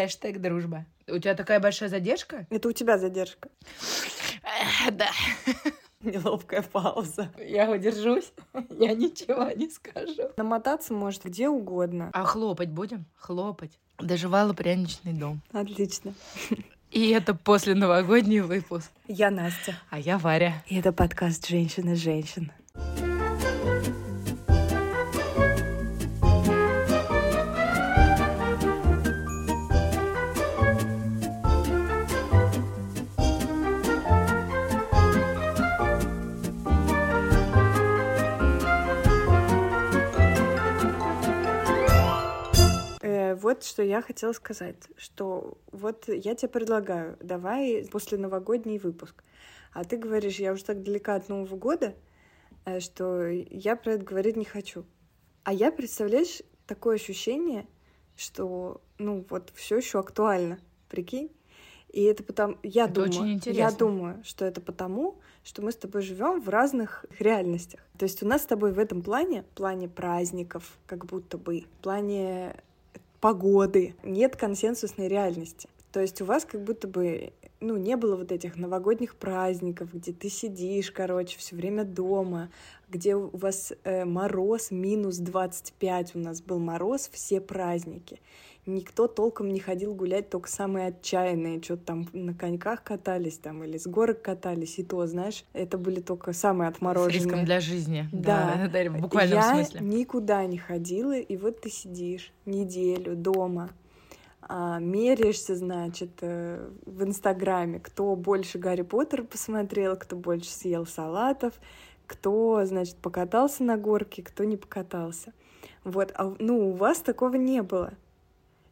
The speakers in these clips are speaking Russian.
Хэштег дружба. У тебя такая большая задержка? Это у тебя задержка. Да. Неловкая пауза. Я удержусь. Я ничего не скажу. Намотаться может где угодно. А хлопать будем? Хлопать. Доживала пряничный дом. Отлично. И это после новогодний выпуск. Я Настя. А я Варя. И это подкаст «Женщины женщин». Вот что я хотела сказать, что вот я тебе предлагаю, давай после новогодний выпуск. А ты говоришь, я уже так далека от Нового года, э, что я про это говорить не хочу. А я, представляешь, такое ощущение, что, ну, вот все еще актуально, прикинь? И это потому, я Это думаю, очень я интересно. думаю, что это потому, что мы с тобой живем в разных реальностях. То есть у нас с тобой в этом плане, в плане праздников, как будто бы, в плане погоды, нет консенсусной реальности. То есть у вас как будто бы ну, не было вот этих новогодних праздников, где ты сидишь, короче, все время дома, где у вас э, мороз минус 25, у нас был мороз все праздники. Никто толком не ходил гулять, только самые отчаянные, что-то там на коньках катались там или с горок катались, и то, знаешь, это были только самые С отмороженные. риском для жизни. Да. да, в буквальном я смысле. никуда не ходила, и вот ты сидишь неделю дома, а, меряешься, значит, э, в Инстаграме, кто больше Гарри Поттера посмотрел, кто больше съел салатов, кто, значит, покатался на горке, кто не покатался. Вот, а, ну, у вас такого не было.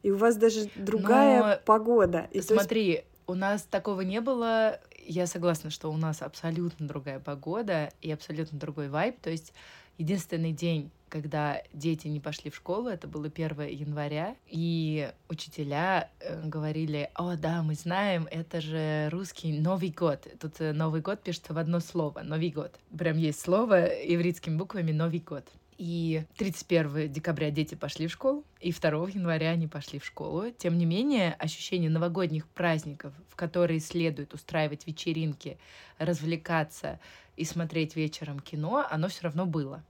И у вас даже другая Но погода. И то есть Смотри, у нас такого не было. Я согласна, что у нас абсолютно другая погода и абсолютно другой вайб. То есть единственный день, когда дети не пошли в школу, это было 1 января, и учителя э, говорили, о, да, мы знаем, это же русский Новый год. Тут э, Новый год пишется в одно слово, Новый год. Прям есть слово ивритскими буквами Новый год. И 31 декабря дети пошли в школу, и 2 января они пошли в школу. Тем не менее, ощущение новогодних праздников, в которые следует устраивать вечеринки, развлекаться и смотреть вечером кино, оно все равно было.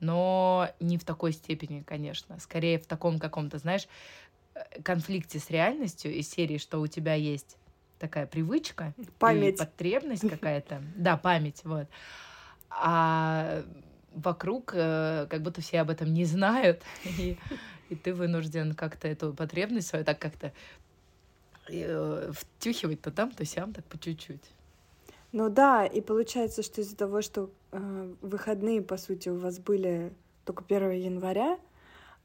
Но не в такой степени, конечно. Скорее в таком каком-то, знаешь, э, конфликте с реальностью из серии, что у тебя есть такая привычка Память. потребность какая-то. Да, память, вот. А вокруг э, как будто все об этом не знают, и, и ты вынужден как-то эту потребность свою так как-то э, втюхивать то там, то сям, так по чуть-чуть. Ну да, и получается, что из-за того, что э, выходные, по сути, у вас были только 1 января,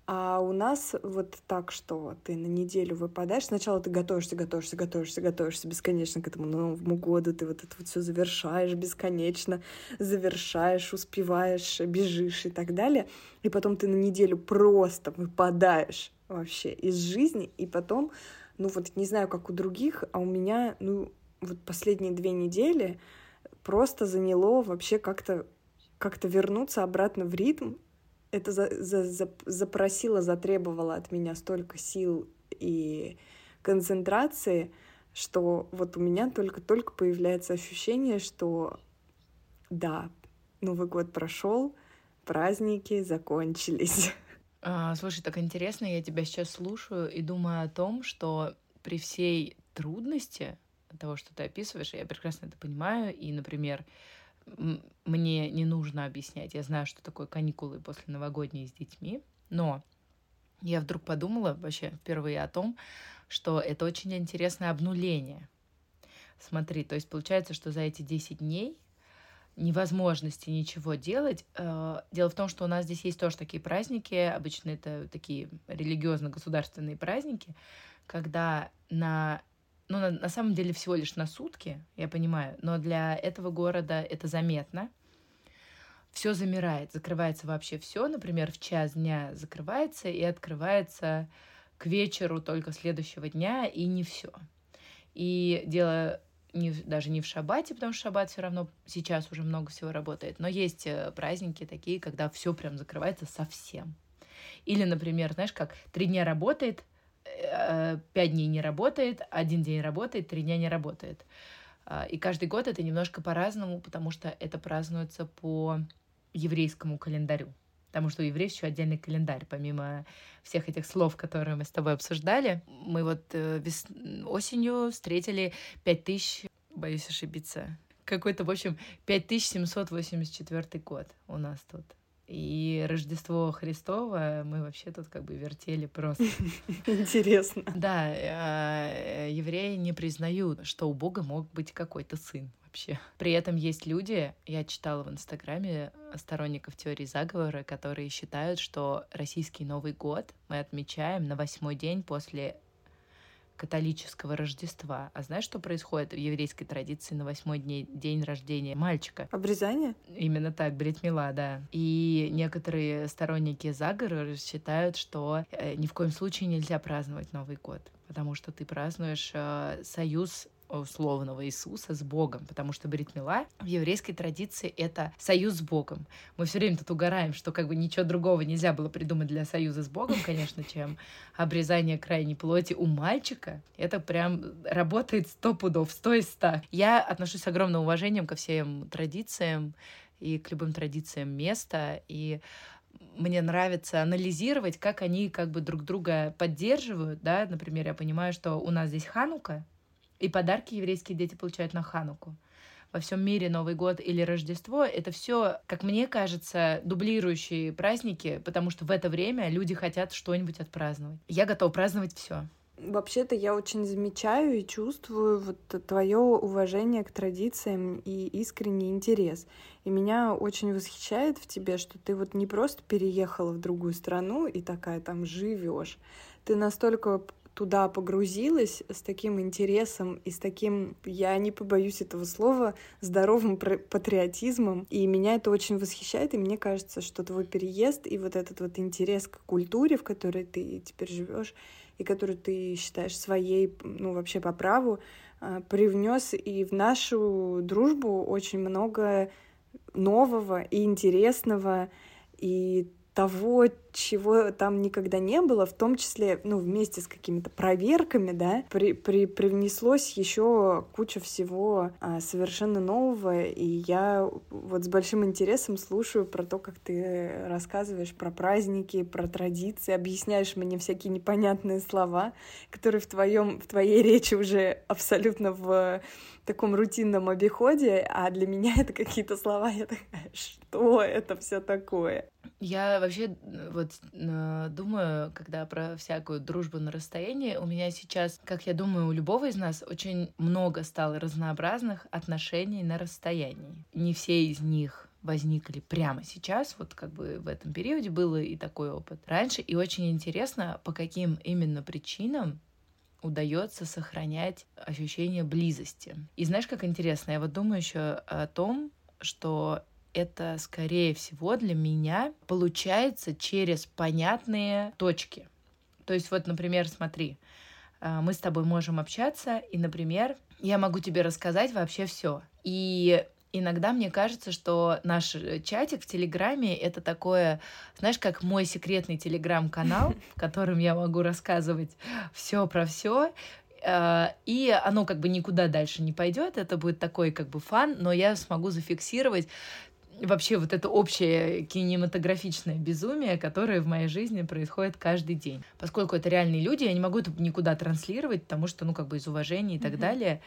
а у нас вот так, что ты на неделю выпадаешь. Сначала ты готовишься, готовишься, готовишься, готовишься бесконечно к этому Новому году. Ты вот это вот все завершаешь бесконечно, завершаешь, успеваешь, бежишь и так далее. И потом ты на неделю просто выпадаешь вообще из жизни. И потом, ну вот не знаю, как у других, а у меня, ну, вот последние две недели просто заняло вообще как-то как-то вернуться обратно в ритм. Это за, за- за- запросило, затребовало от меня столько сил и концентрации, что вот у меня только-только появляется ощущение, что да, Новый год прошел, праздники закончились. А, слушай, так интересно, я тебя сейчас слушаю и думаю о том, что при всей трудности того, что ты описываешь, я прекрасно это понимаю, и, например, мне не нужно объяснять, я знаю, что такое каникулы после новогодние с детьми, но я вдруг подумала вообще впервые о том, что это очень интересное обнуление. Смотри, то есть получается, что за эти 10 дней невозможности ничего делать. э, Дело в том, что у нас здесь есть тоже такие праздники, обычно это такие религиозно-государственные праздники, когда на ну, на, на самом деле всего лишь на сутки, я понимаю, но для этого города это заметно. Все замирает, закрывается вообще все. Например, в час дня закрывается и открывается к вечеру только следующего дня, и не все. И дело не, даже не в шабате, потому что шаббат все равно сейчас уже много всего работает, но есть э, праздники такие, когда все прям закрывается совсем. Или, например, знаешь, как три дня работает, пять дней не работает, один день работает, три дня не работает. А, и каждый год это немножко по-разному, потому что это празднуется по еврейскому календарю. Потому что у евреев еще отдельный календарь, помимо всех этих слов, которые мы с тобой обсуждали. Мы вот э, вес... осенью встретили 5000, боюсь ошибиться, какой-то, в общем, 5784 год у нас тут. И Рождество Христово мы вообще тут как бы вертели просто. Интересно. Да, э, евреи не признают, что у Бога мог быть какой-то сын вообще. При этом есть люди, я читала в Инстаграме сторонников теории заговора, которые считают, что российский Новый год мы отмечаем на восьмой день после католического Рождества. А знаешь, что происходит в еврейской традиции на восьмой день, день рождения мальчика? Обрезание? Именно так, бритмила, да. И некоторые сторонники заговора считают, что э, ни в коем случае нельзя праздновать Новый год, потому что ты празднуешь э, союз условного Иисуса с Богом, потому что бритмила в еврейской традиции это союз с Богом. Мы все время тут угораем, что как бы ничего другого нельзя было придумать для союза с Богом, конечно, чем обрезание крайней плоти у мальчика. Это прям работает сто пудов, сто из ста. Я отношусь с огромным уважением ко всем традициям и к любым традициям места, и мне нравится анализировать, как они как бы друг друга поддерживают, да, например, я понимаю, что у нас здесь Ханука, и подарки еврейские дети получают на Хануку. Во всем мире Новый год или Рождество — это все, как мне кажется, дублирующие праздники, потому что в это время люди хотят что-нибудь отпраздновать. Я готова праздновать все. Вообще-то я очень замечаю и чувствую вот твое уважение к традициям и искренний интерес. И меня очень восхищает в тебе, что ты вот не просто переехала в другую страну и такая там живешь. Ты настолько туда погрузилась с таким интересом и с таким, я не побоюсь этого слова, здоровым патриотизмом. И меня это очень восхищает, и мне кажется, что твой переезд и вот этот вот интерес к культуре, в которой ты теперь живешь, и которую ты считаешь своей, ну, вообще по праву, а, привнес и в нашу дружбу очень много нового и интересного, и того, чего там никогда не было, в том числе, ну, вместе с какими-то проверками, да, при, при, привнеслось еще куча всего а, совершенно нового, и я вот с большим интересом слушаю про то, как ты рассказываешь про праздники, про традиции, объясняешь мне всякие непонятные слова, которые в твоем, в твоей речи уже абсолютно в таком рутинном обиходе, а для меня это какие-то слова, я такая, что это все такое? Я вообще вот думаю, когда про всякую дружбу на расстоянии, у меня сейчас, как я думаю, у любого из нас очень много стало разнообразных отношений на расстоянии. Не все из них возникли прямо сейчас, вот как бы в этом периоде был и такой опыт раньше, и очень интересно, по каким именно причинам удается сохранять ощущение близости. И знаешь, как интересно, я вот думаю еще о том, что это, скорее всего, для меня получается через понятные точки. То есть вот, например, смотри, э, мы с тобой можем общаться, и, например, я могу тебе рассказать вообще все. И иногда мне кажется, что наш э, чатик в Телеграме это такое, знаешь, как мой секретный Телеграм-канал, в котором я могу рассказывать все про все. Э, и оно как бы никуда дальше не пойдет, это будет такой как бы фан, но я смогу зафиксировать вообще вот это общее кинематографичное безумие, которое в моей жизни происходит каждый день. Поскольку это реальные люди, я не могу это никуда транслировать, потому что, ну, как бы из уважения и так mm-hmm. далее.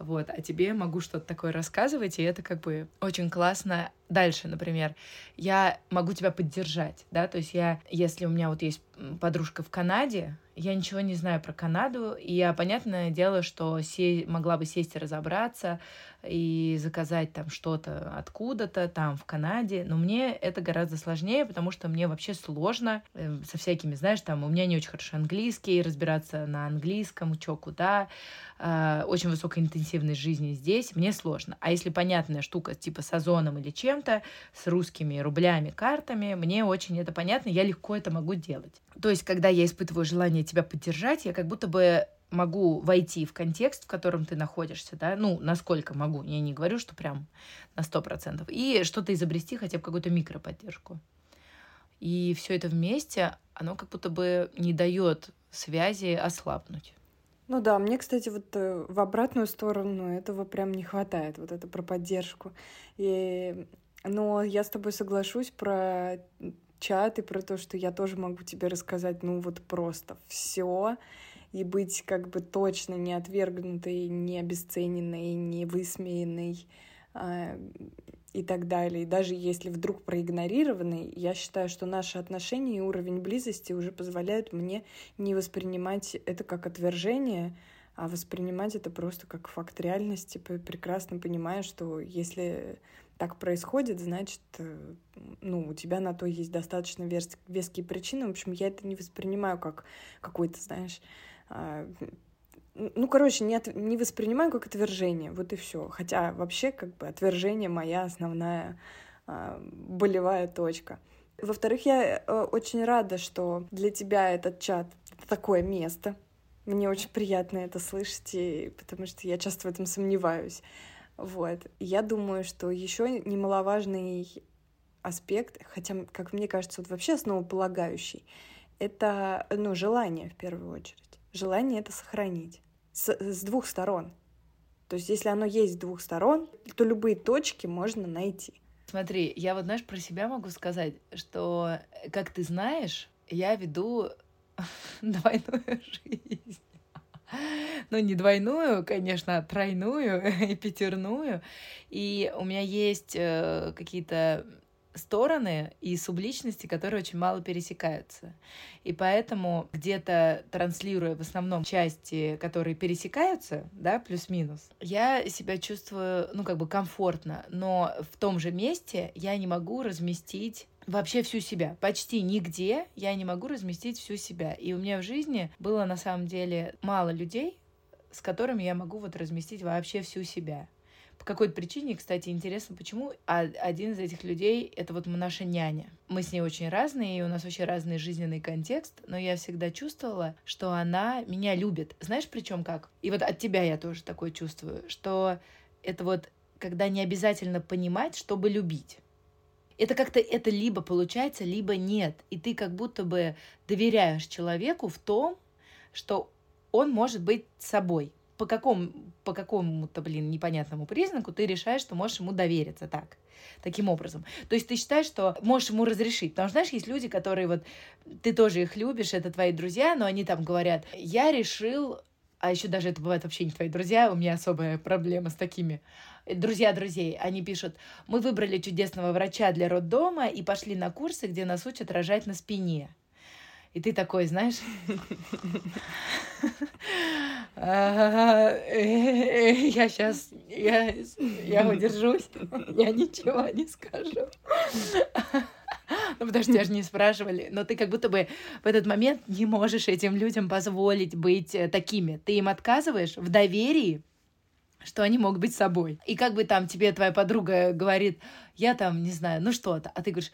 Вот, а тебе могу что-то такое рассказывать, и это как бы очень классно. Дальше, например, я могу тебя поддержать, да, то есть я, если у меня вот есть подружка в Канаде, я ничего не знаю про Канаду, и я, понятное дело, что се- могла бы сесть и разобраться, и заказать там что-то откуда-то, там, в Канаде, но мне это гораздо сложнее, потому что мне вообще сложно э, со всякими, знаешь, там, у меня не очень хорошо английский, разбираться на английском, чё, куда, э, очень высокая интенсивность жизни здесь, мне сложно. А если понятная штука, типа с озоном или чем-то, с русскими рублями, картами, мне очень это понятно, я легко это могу делать. То есть, когда я испытываю желание тебя поддержать, я как будто бы могу войти в контекст, в котором ты находишься, да, ну, насколько могу, я не говорю, что прям на сто процентов, и что-то изобрести, хотя бы какую-то микроподдержку. И все это вместе, оно как будто бы не дает связи ослабнуть. Ну да, мне, кстати, вот э, в обратную сторону этого прям не хватает, вот это про поддержку. И... Но я с тобой соглашусь про чат и про то, что я тоже могу тебе рассказать, ну вот просто все и быть как бы точно не отвергнутой, не обесцененной, не высмеянной э, и так далее. И даже если вдруг проигнорированный, я считаю, что наши отношения и уровень близости уже позволяют мне не воспринимать это как отвержение, а воспринимать это просто как факт реальности, прекрасно понимая, что если так происходит, значит, э, ну, у тебя на то есть достаточно веские причины. В общем, я это не воспринимаю как какой-то, знаешь, а, ну, короче, не, от, не воспринимаю как отвержение, вот и все. Хотя вообще как бы отвержение моя основная э, болевая точка. Во-вторых, я э, очень рада, что для тебя этот чат такое место. Мне очень приятно это слышать, и, потому что я часто в этом сомневаюсь. Вот. Я думаю, что еще немаловажный аспект, хотя, как мне кажется, вот вообще основополагающий, это ну, желание в первую очередь желание это сохранить с, с двух сторон. То есть, если оно есть с двух сторон, то любые точки можно найти. Смотри, я вот, знаешь, про себя могу сказать, что, как ты знаешь, я веду двойную жизнь. Ну, не двойную, конечно, а тройную и пятерную. И у меня есть э, какие-то стороны и субличности, которые очень мало пересекаются. И поэтому где-то транслируя в основном части, которые пересекаются, да, плюс-минус, я себя чувствую, ну, как бы комфортно, но в том же месте я не могу разместить вообще всю себя. Почти нигде я не могу разместить всю себя. И у меня в жизни было на самом деле мало людей, с которыми я могу вот разместить вообще всю себя. По какой-то причине, кстати, интересно, почему а один из этих людей — это вот наша няня. Мы с ней очень разные, и у нас очень разный жизненный контекст, но я всегда чувствовала, что она меня любит. Знаешь, причем как? И вот от тебя я тоже такое чувствую, что это вот когда не обязательно понимать, чтобы любить. Это как-то это либо получается, либо нет. И ты как будто бы доверяешь человеку в том, что он может быть собой по, какому, по какому-то, блин, непонятному признаку ты решаешь, что можешь ему довериться так, таким образом. То есть ты считаешь, что можешь ему разрешить. Потому что, знаешь, есть люди, которые вот, ты тоже их любишь, это твои друзья, но они там говорят, я решил, а еще даже это бывает вообще не твои друзья, у меня особая проблема с такими, друзья друзей, они пишут, мы выбрали чудесного врача для роддома и пошли на курсы, где нас учат рожать на спине. И ты такой, знаешь, я сейчас, я, я удержусь, я ничего не скажу. Ну, потому что тебя же не спрашивали. Но ты как будто бы в этот момент не можешь этим людям позволить быть э, такими. Ты им отказываешь в доверии, что они могут быть собой. И как бы там тебе твоя подруга говорит, я там, не знаю, ну что-то, а ты говоришь,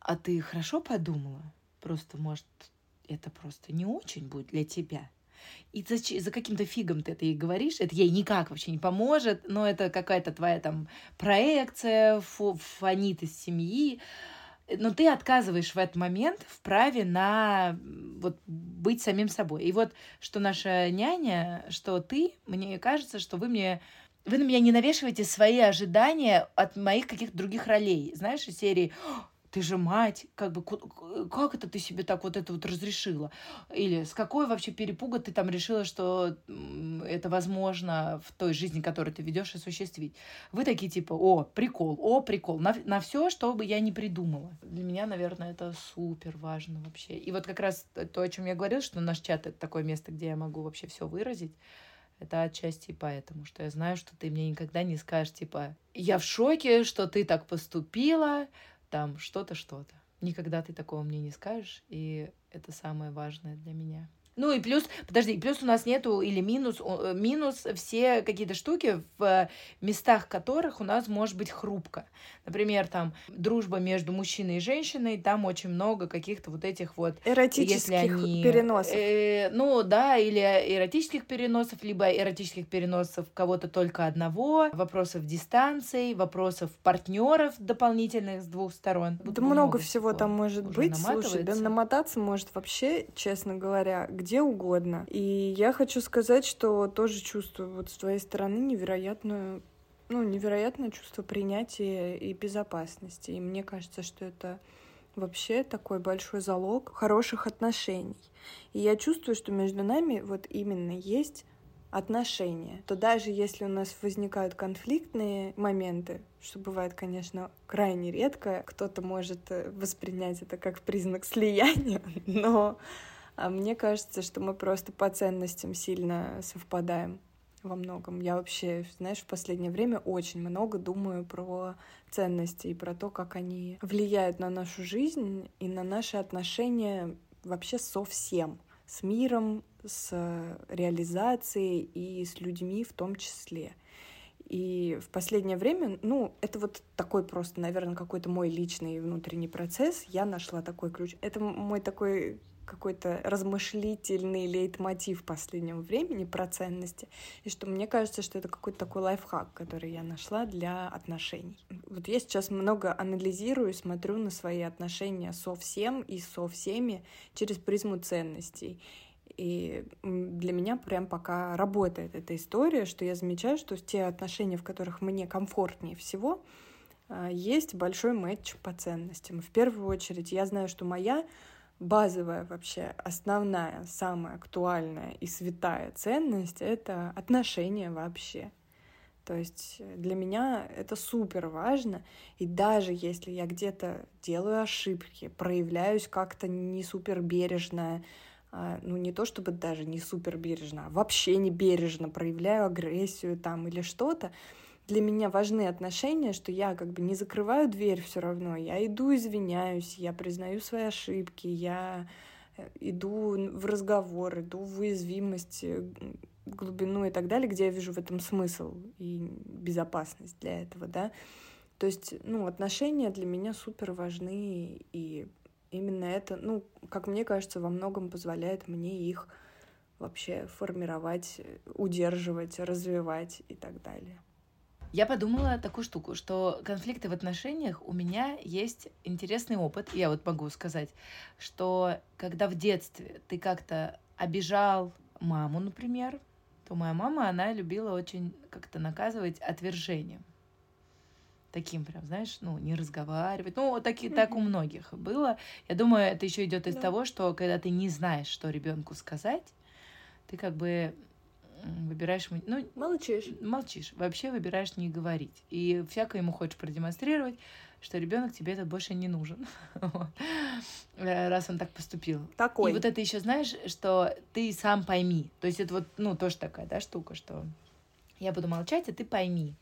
а ты хорошо подумала? Просто, может, это просто не очень будет для тебя. И за, за каким-то фигом ты это ей говоришь, это ей никак вообще не поможет, но это какая-то твоя там проекция, фонит из семьи. Но ты отказываешь в этот момент в праве на вот быть самим собой. И вот что наша няня, что ты, мне кажется, что вы мне вы на меня не навешиваете свои ожидания от моих каких-то других ролей. Знаешь, из серии ты же мать, как бы, как это ты себе так вот это вот разрешила? Или с какой вообще перепуга ты там решила, что это возможно в той жизни, которую ты ведешь, осуществить? Вы такие типа, о, прикол, о, прикол, на, на все, что бы я не придумала. Для меня, наверное, это супер важно вообще. И вот как раз то, о чем я говорила, что наш чат это такое место, где я могу вообще все выразить. Это отчасти поэтому, что я знаю, что ты мне никогда не скажешь, типа, я в шоке, что ты так поступила, там что-то, что-то. Никогда ты такого мне не скажешь, и это самое важное для меня. Ну и плюс, подожди, плюс у нас нету или минус, э, минус все какие-то штуки, в местах которых у нас может быть хрупко. Например, там дружба между мужчиной и женщиной, там очень много каких-то вот этих вот... Эротических они, переносов. Э, ну да, или эротических переносов, либо эротических переносов кого-то только одного, вопросов дистанции, вопросов партнеров дополнительных с двух сторон. Да много, много всего там может быть. Слушай, да намотаться может вообще, честно говоря, где угодно. И я хочу сказать, что тоже чувствую вот с твоей стороны невероятную ну, невероятное чувство принятия и безопасности. И мне кажется, что это вообще такой большой залог хороших отношений. И я чувствую, что между нами вот именно есть отношения, то даже если у нас возникают конфликтные моменты, что бывает, конечно, крайне редко, кто-то может э, воспринять это как признак слияния, но а мне кажется, что мы просто по ценностям сильно совпадаем во многом. Я вообще, знаешь, в последнее время очень много думаю про ценности и про то, как они влияют на нашу жизнь и на наши отношения вообще со всем с миром, с реализацией и с людьми в том числе. И в последнее время, ну, это вот такой просто, наверное, какой-то мой личный внутренний процесс. Я нашла такой ключ. Это мой такой какой-то размышлительный лейтмотив последнего времени про ценности, и что мне кажется, что это какой-то такой лайфхак, который я нашла для отношений. Вот я сейчас много анализирую, смотрю на свои отношения со всем и со всеми через призму ценностей. И для меня прям пока работает эта история, что я замечаю, что те отношения, в которых мне комфортнее всего, а, есть большой матч по ценностям. В первую очередь я знаю, что моя базовая вообще, основная, самая актуальная и святая ценность — это отношения вообще. То есть для меня это супер важно, и даже если я где-то делаю ошибки, проявляюсь как-то не супер бережно, а, ну не то чтобы даже не супер бережно, а вообще не бережно проявляю агрессию там или что-то, для меня важны отношения, что я как бы не закрываю дверь все равно, я иду извиняюсь, я признаю свои ошибки, я э, иду в разговор, иду в уязвимость, э, глубину и так далее, где я вижу в этом смысл и безопасность для этого, да. То есть, ну, отношения для меня супер важны, и именно это, ну, как мне кажется, во многом позволяет мне их вообще формировать, удерживать, развивать и так далее. Я подумала такую штуку, что конфликты в отношениях у меня есть интересный опыт. Я вот могу сказать, что когда в детстве ты как-то обижал маму, например, то моя мама, она любила очень как-то наказывать отвержением. Таким прям, знаешь, ну, не разговаривать. Ну, таки, mm-hmm. так у многих было. Я думаю, это еще идет из да. того, что когда ты не знаешь, что ребенку сказать, ты как бы выбираешь... Ну, молчишь. Молчишь. Вообще выбираешь не говорить. И всякое ему хочешь продемонстрировать, что ребенок тебе это больше не нужен, э, раз он так поступил. Такой. И вот это еще знаешь, что ты сам пойми. То есть это вот, ну, тоже такая, да, штука, что я буду молчать, а ты пойми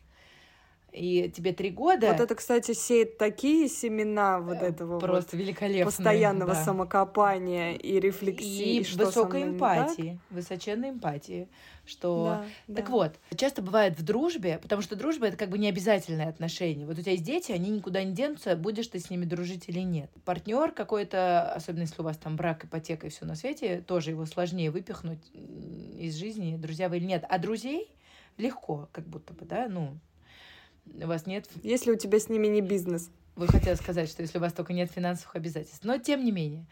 и тебе три года. Вот это, кстати, сеет такие семена вот э, этого просто вот постоянного да. самокопания и рефлексии. И что высокой эмпатии, высоченной эмпатии. Что... Да, так да. вот, часто бывает в дружбе, потому что дружба — это как бы не обязательное отношение. Вот у тебя есть дети, они никуда не денутся, будешь ты с ними дружить или нет. Партнер какой-то, особенно если у вас там брак, ипотека и все на свете, тоже его сложнее выпихнуть из жизни, друзья вы или нет. А друзей легко, как будто бы, да, ну, у вас нет... Если у тебя с ними не бизнес. Вы хотели сказать, что если у вас только нет финансовых обязательств. Но тем не менее.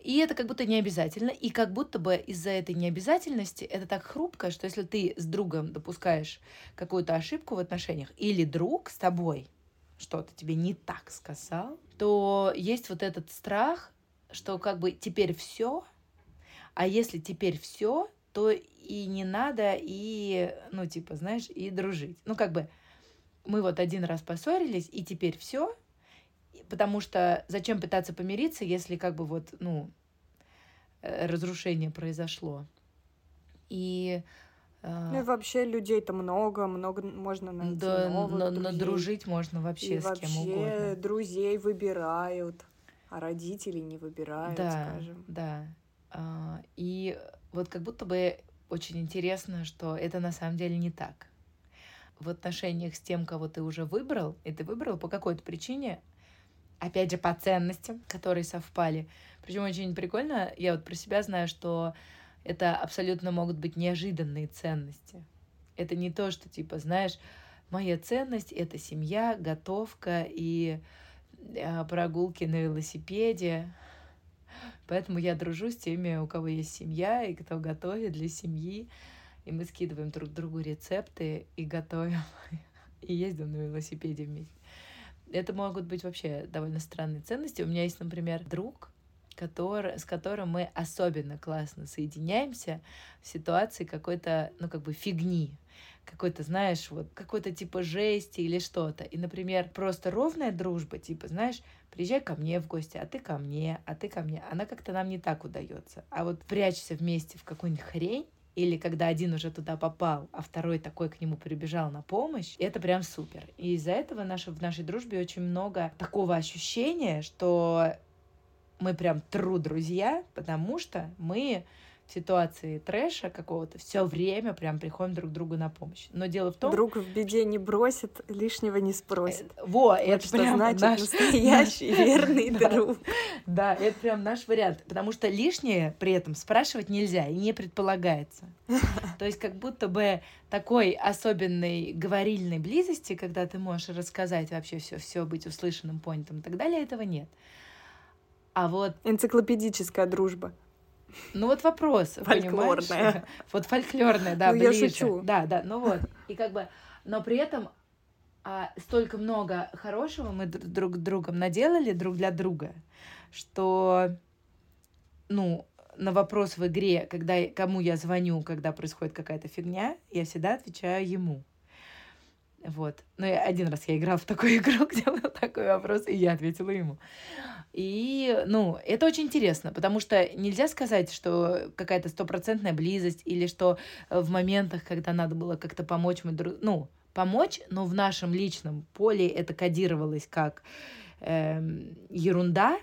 И это как будто не обязательно. И как будто бы из-за этой необязательности это так хрупко, что если ты с другом допускаешь какую-то ошибку в отношениях, или друг с тобой что-то тебе не так сказал, то есть вот этот страх, что как бы теперь все, а если теперь все, то и не надо, и, ну, типа, знаешь, и дружить. Ну, как бы, мы вот один раз поссорились, и теперь все, потому что зачем пытаться помириться, если как бы вот, ну, э, разрушение произошло. И э, ну и вообще людей-то много, много можно найти да, новых на, друзей. Надружить можно вообще и с вообще кем угодно. друзей выбирают, а родители не выбирают, да, скажем. Да, а, и вот как будто бы очень интересно, что это на самом деле не так в отношениях с тем, кого ты уже выбрал, и ты выбрал по какой-то причине, опять же, по ценностям, которые совпали. Причем очень прикольно, я вот про себя знаю, что это абсолютно могут быть неожиданные ценности. Это не то, что типа, знаешь, моя ценность — это семья, готовка и а, прогулки на велосипеде, Поэтому я дружу с теми, у кого есть семья и кто готовит для семьи. И мы скидываем друг другу рецепты и готовим. И ездим на велосипеде вместе. Это могут быть вообще довольно странные ценности. У меня есть, например, друг, который, с которым мы особенно классно соединяемся в ситуации какой-то, ну, как бы фигни какой-то, знаешь, вот какой-то типа жести или что-то. И, например, просто ровная дружба, типа, знаешь, приезжай ко мне в гости, а ты ко мне, а ты ко мне. Она как-то нам не так удается. А вот прячься вместе в какую-нибудь хрень, или когда один уже туда попал, а второй такой к нему прибежал на помощь, это прям супер. И из-за этого наша, в нашей дружбе очень много такого ощущения, что мы прям тру друзья, потому что мы ситуации трэша какого-то все время прям приходим друг другу на помощь. Но дело в том... Друг в беде не бросит, лишнего не спросит. Э, во, вот это что прям значит наш... настоящий верный друг. Да, это прям наш вариант. Потому что лишнее при этом спрашивать нельзя и не предполагается. То есть как будто бы такой особенной говорильной близости, когда ты можешь рассказать вообще все, все быть услышанным, понятым и так далее, этого нет. А вот... Энциклопедическая дружба. Ну вот вопрос, фольклорная. понимаешь? Вот фольклорная, да, ну, ближе. я шучу. Да, да, ну вот. И как бы, но при этом а, столько много хорошего мы друг другом наделали друг для друга, что, ну, на вопрос в игре, когда кому я звоню, когда происходит какая-то фигня, я всегда отвечаю ему. Вот. Ну, один раз я играла в такую игру, где был такой вопрос, и я ответила ему. И, ну, это очень интересно, потому что нельзя сказать, что какая-то стопроцентная близость или что э, в моментах, когда надо было как-то помочь, мы друг... ну, помочь, но в нашем личном поле это кодировалось как э, ерунда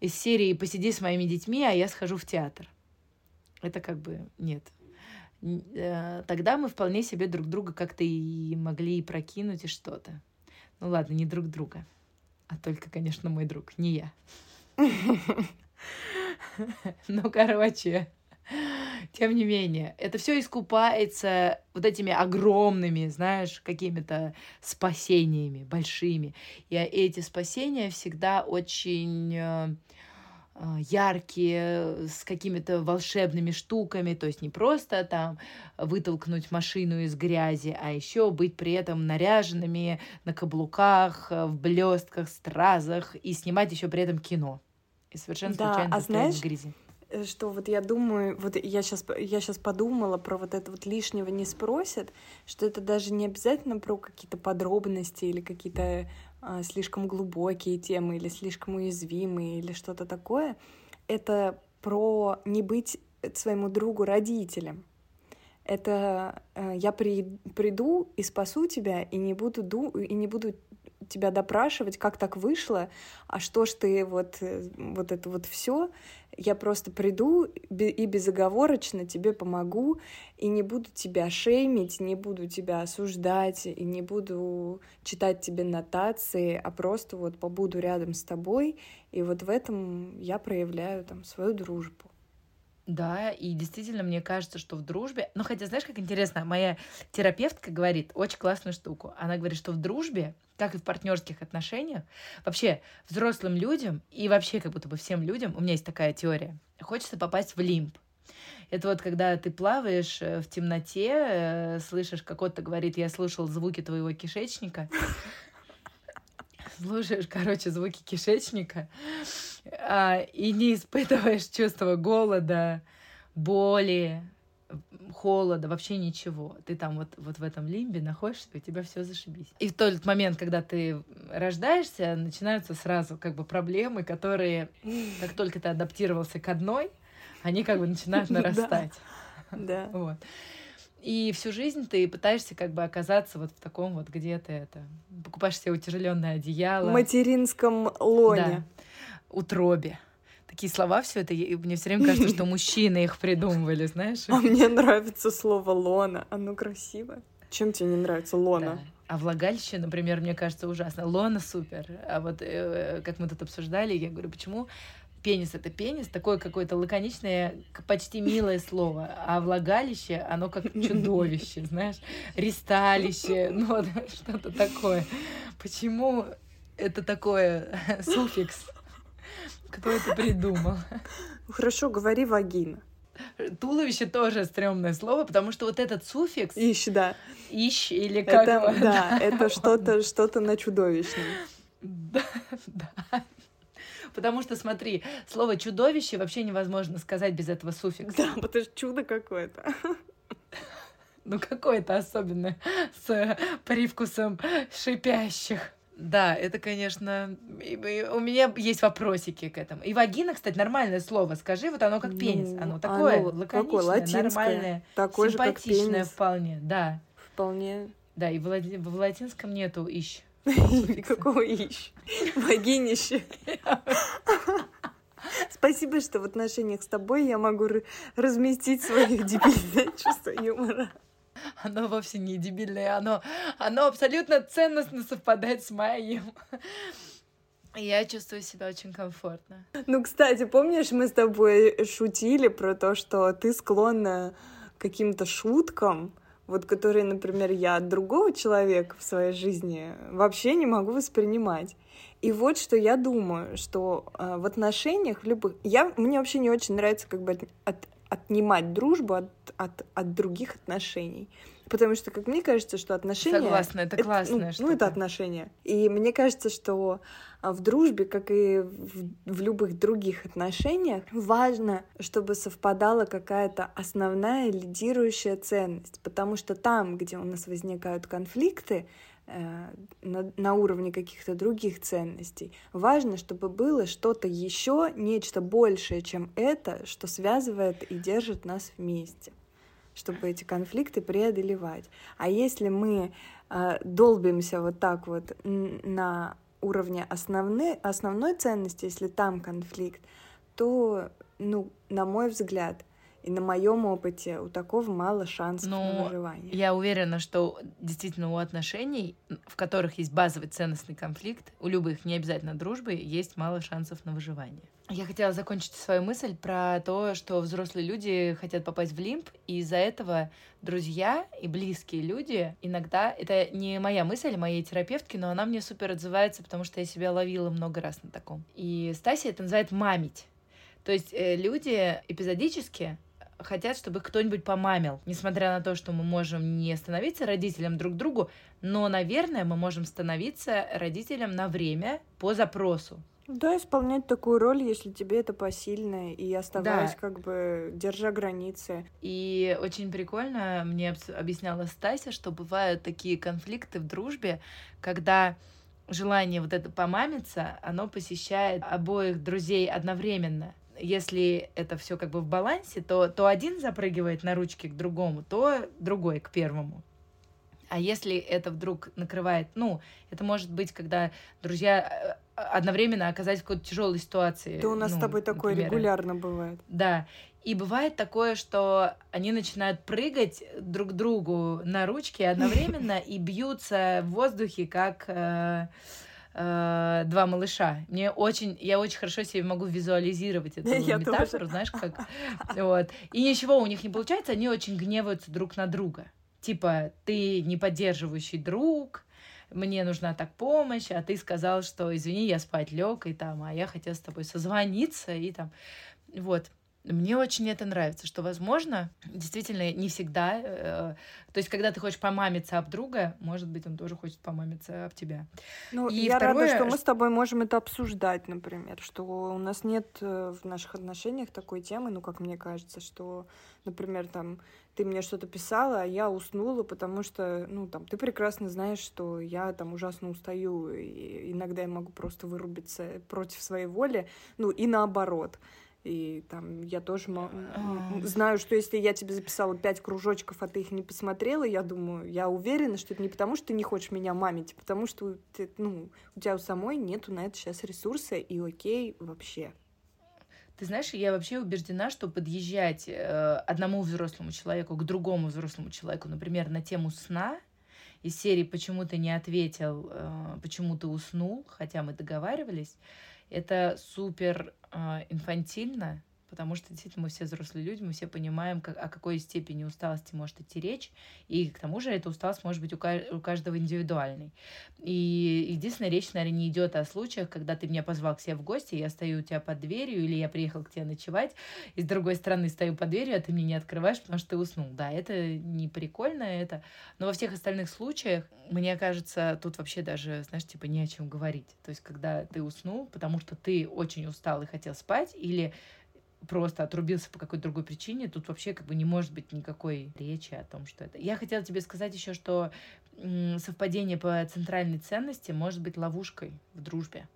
из серии «Посиди с моими детьми, а я схожу в театр». Это как бы нет. Э, тогда мы вполне себе друг друга как-то и могли и прокинуть, и что-то. Ну ладно, не друг друга а только, конечно, мой друг, не я. Ну, короче, тем не менее, это все искупается вот этими огромными, знаешь, какими-то спасениями большими. И эти спасения всегда очень э, яркие, с какими-то волшебными штуками, то есть не просто там вытолкнуть машину из грязи, а еще быть при этом наряженными на каблуках, в блестках, стразах и снимать еще при этом кино. И совершенно да, случайно а знаешь, в грязи. Э, что вот я думаю, вот я сейчас, я сейчас подумала про вот это вот лишнего не спросят, что это даже не обязательно про какие-то подробности или какие-то а, слишком глубокие темы или слишком уязвимые или что-то такое. Это про не быть своему другу родителем. Это э, я при, приду и спасу тебя и не буду ду и не буду тебя допрашивать, как так вышло, а что ж ты вот, э, вот это вот все, я просто приду и безоговорочно тебе помогу, и не буду тебя шеймить, не буду тебя осуждать, и не буду читать тебе нотации, а просто вот побуду рядом с тобой, и вот в этом я проявляю там свою дружбу. Да, и действительно, мне кажется, что в дружбе... Ну, хотя, знаешь, как интересно, моя терапевтка говорит очень классную штуку. Она говорит, что в дружбе, как и в партнерских отношениях, вообще взрослым людям и вообще как будто бы всем людям, у меня есть такая теория, хочется попасть в лимб. Это вот когда ты плаваешь э, в темноте, э, слышишь, как кто-то говорит, я слышал звуки твоего кишечника, слушаешь, короче, звуки кишечника а, и не испытываешь чувство голода, боли, холода, вообще ничего. Ты там вот, вот в этом лимбе находишься, и у тебя все зашибись. И в тот момент, когда ты рождаешься, начинаются сразу как бы проблемы, которые, как только ты адаптировался к одной, они как бы начинают нарастать. Да. Вот. И всю жизнь ты пытаешься как бы оказаться вот в таком вот, где ты это... Покупаешь себе утяжеленное одеяло. В материнском лоне. Да. Утробе. Такие слова все это, мне все время кажется, что мужчины их придумывали, знаешь? А мне нравится слово лона, оно красивое. Чем тебе не нравится лона? Да. А влагалище, например, мне кажется ужасно. Лона супер. А вот э, как мы тут обсуждали, я говорю, почему пенис это пенис, такое какое-то лаконичное, почти милое слово, а влагалище, оно как чудовище, знаешь, ристалище, ну, что-то такое. Почему это такое суффикс? Кто это придумал? Хорошо, говори вагина. Туловище тоже стрёмное слово, потому что вот этот суффикс... Ищ, да. Ищ или как это, его... Да, это что-то что на чудовищном. Да, да. Потому что, смотри, слово чудовище вообще невозможно сказать без этого суффикса. Да, потому что чудо какое-то. Ну, какое-то особенное, с привкусом шипящих. Да, это, конечно, у меня есть вопросики к этому. И вагина, кстати, нормальное слово. Скажи, вот оно как ну, пенис. Оно такое оно лаконичное, какое? Нормальное, такое симпатичное же, как пенис. вполне. Да. Вполне. Да, и в, в латинском нету ищ. Какого ищ? Вагинище. Спасибо, что в отношениях с тобой я могу разместить своих дебильное чувство юмора. Оно вовсе не дебильное, оно, оно абсолютно ценностно совпадает с моим. Я чувствую себя очень комфортно. Ну, кстати, помнишь, мы с тобой шутили про то, что ты склонна к каким-то шуткам, вот которые, например, я от другого человека в своей жизни вообще не могу воспринимать. И вот что я думаю, что э, в отношениях в любых... Я, мне вообще не очень нравится как бы от, отнимать дружбу от, от, от других отношений. Потому что, как мне кажется, что отношения... Согласна, это, это классное ну, ну, это отношения. И мне кажется, что а, в дружбе, как и в, в любых других отношениях, важно, чтобы совпадала какая-то основная лидирующая ценность. Потому что там, где у нас возникают конфликты, на, на уровне каких-то других ценностей. Важно, чтобы было что-то еще, нечто большее, чем это, что связывает и держит нас вместе, чтобы эти конфликты преодолевать. А если мы э, долбимся вот так вот на уровне основной, основной ценности, если там конфликт, то, ну, на мой взгляд, и на моем опыте у такого мало шансов Но на выживание. Я уверена, что действительно у отношений, в которых есть базовый ценностный конфликт, у любых, не обязательно дружбы, есть мало шансов на выживание. Я хотела закончить свою мысль про то, что взрослые люди хотят попасть в лимб, и из-за этого друзья и близкие люди иногда... Это не моя мысль, а моей терапевтки, но она мне супер отзывается, потому что я себя ловила много раз на таком. И Стася это называет мамить. То есть э, люди эпизодически хотят, чтобы кто-нибудь помамил. Несмотря на то, что мы можем не становиться родителем друг другу, но, наверное, мы можем становиться родителем на время по запросу. Да, исполнять такую роль, если тебе это посильно, и оставаясь да. как бы держа границы. И очень прикольно мне объясняла Стася, что бывают такие конфликты в дружбе, когда желание вот это помамиться, оно посещает обоих друзей одновременно если это все как бы в балансе, то, то один запрыгивает на ручки к другому, то другой к первому. А если это вдруг накрывает, ну, это может быть, когда друзья э, одновременно оказались в какой-то тяжелой ситуации. Да у нас ну, с тобой такое например. регулярно бывает. Да. И бывает такое, что они начинают прыгать друг другу на ручки одновременно и бьются в воздухе, как э, два малыша. Мне очень, я очень хорошо себе могу визуализировать эту я метафору, тоже. знаешь, как вот. И ничего у них не получается, они очень гневаются друг на друга. Типа, ты не поддерживающий друг, мне нужна так помощь, а ты сказал, что извини, я спать лег, и там, а я хотел с тобой созвониться, и там, вот. Мне очень это нравится, что, возможно, действительно не всегда, э, то есть, когда ты хочешь помамиться об друга, может быть, он тоже хочет помамиться об тебя. Ну, и я второе... рада, что мы с тобой можем это обсуждать, например, что у нас нет э, в наших отношениях такой темы, ну, как мне кажется, что, например, там, ты мне что-то писала, а я уснула, потому что, ну, там, ты прекрасно знаешь, что я там ужасно устаю, и иногда я могу просто вырубиться против своей воли, ну, и наоборот. И там я тоже а. знаю, что если я тебе записала пять кружочков, а ты их не посмотрела, я думаю, я уверена, что это не потому, что ты не хочешь меня мамить, а потому что ты, ну, у тебя у самой нету на это сейчас ресурса, и окей вообще. Ты знаешь, я вообще убеждена, что подъезжать э, одному взрослому человеку к другому взрослому человеку, например, на тему сна, из серии «Почему ты не ответил, э, почему ты уснул», хотя мы договаривались, это супер э, инфантильно, потому что действительно мы все взрослые люди, мы все понимаем, как, о какой степени усталости может идти речь, и к тому же эта усталость может быть у, у каждого индивидуальной. И единственная речь, наверное, не идет о случаях, когда ты меня позвал к себе в гости, я стою у тебя под дверью, или я приехал к тебе ночевать, и с другой стороны стою под дверью, а ты мне не открываешь, потому что ты уснул. Да, это не прикольно, это... Но во всех остальных случаях, мне кажется, тут вообще даже, знаешь, типа не о чем говорить. То есть, когда ты уснул, потому что ты очень устал и хотел спать, или просто отрубился по какой-то другой причине, тут вообще как бы не может быть никакой речи о том, что это. Я хотела тебе сказать еще, что совпадение по центральной ценности может быть ловушкой в дружбе.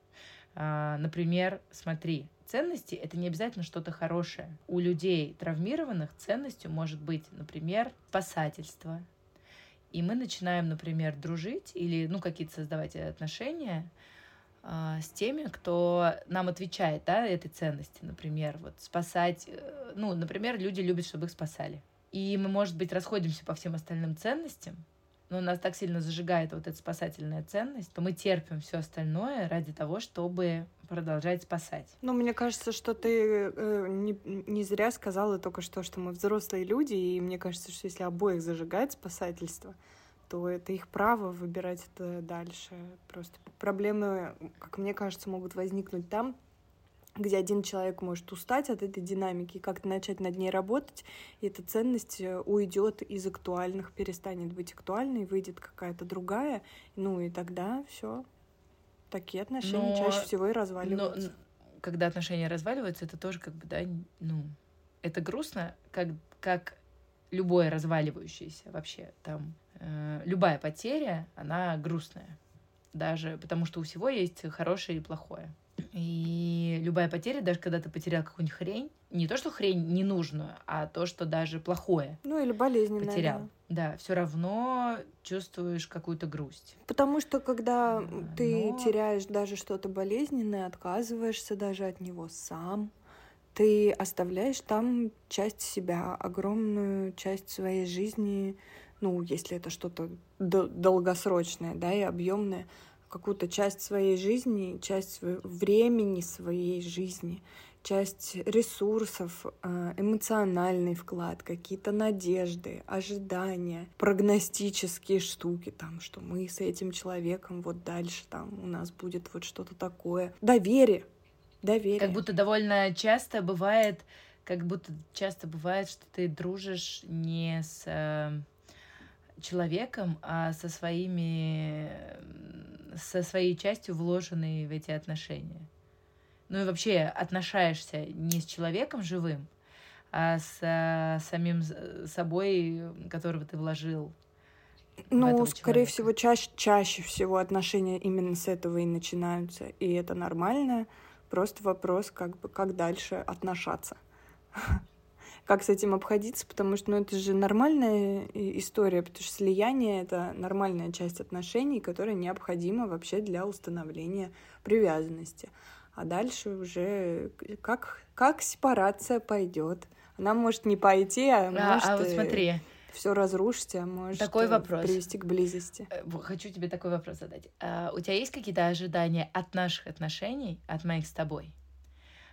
А, например, смотри, ценности это не обязательно что-то хорошее. У людей травмированных ценностью может быть, например, спасательство. И мы начинаем, например, дружить или ну какие-то создавать отношения а, с теми, кто нам отвечает, да, этой ценности, например, вот спасать, э, ну, например, люди любят, чтобы их спасали. И мы, может быть, расходимся по всем остальным ценностям, но нас так сильно зажигает вот эта спасательная ценность, то мы терпим все остальное ради того, чтобы продолжать спасать. Ну, мне кажется, что ты э, не, не зря сказала только что, что мы взрослые люди, и мне кажется, что если обоих зажигает спасательство, то это их право выбирать это дальше. Просто проблемы, как мне кажется, могут возникнуть там, где один человек может устать от этой динамики и как-то начать над ней работать, и эта ценность э, уйдет из актуальных, перестанет быть актуальной, выйдет какая-то другая, ну и тогда все. Такие отношения но, чаще всего и разваливаются. Но, когда отношения разваливаются, это тоже как бы, да, ну, это грустно, как, как любое разваливающееся вообще там Э, любая потеря, она грустная. Даже потому что у всего есть хорошее и плохое. И любая потеря, даже когда ты потерял какую-нибудь хрень, не то, что хрень ненужную, а то, что даже плохое. Ну или болезненное. Потерял. Да, да все равно чувствуешь какую-то грусть. Потому что когда а, ты Но... теряешь даже что-то болезненное, отказываешься даже от него сам, ты оставляешь там часть себя, огромную часть своей жизни, ну, если это что-то долгосрочное, да, и объемное, какую-то часть своей жизни, часть времени своей жизни, часть ресурсов, э, эмоциональный вклад, какие-то надежды, ожидания, прогностические штуки, там, что мы с этим человеком вот дальше там у нас будет вот что-то такое. Доверие. Доверие. Как будто довольно часто бывает, как будто часто бывает, что ты дружишь не с э, человеком, а со своими со своей частью, вложенной в эти отношения. Ну и вообще отношаешься не с человеком живым, а с самим собой, которого ты вложил. Ну, скорее человека. всего, чаще, чаще всего отношения именно с этого и начинаются. И это нормально. Просто вопрос, как бы, как дальше отношаться как с этим обходиться, потому что ну, это же нормальная история, потому что слияние — это нормальная часть отношений, которая необходима вообще для установления привязанности. А дальше уже как, как сепарация пойдет. Она может не пойти, а, а может... А вот смотри, все разрушить, а может такой вопрос. привести к близости. Э, хочу тебе такой вопрос задать. А у тебя есть какие-то ожидания от наших отношений, от моих с тобой,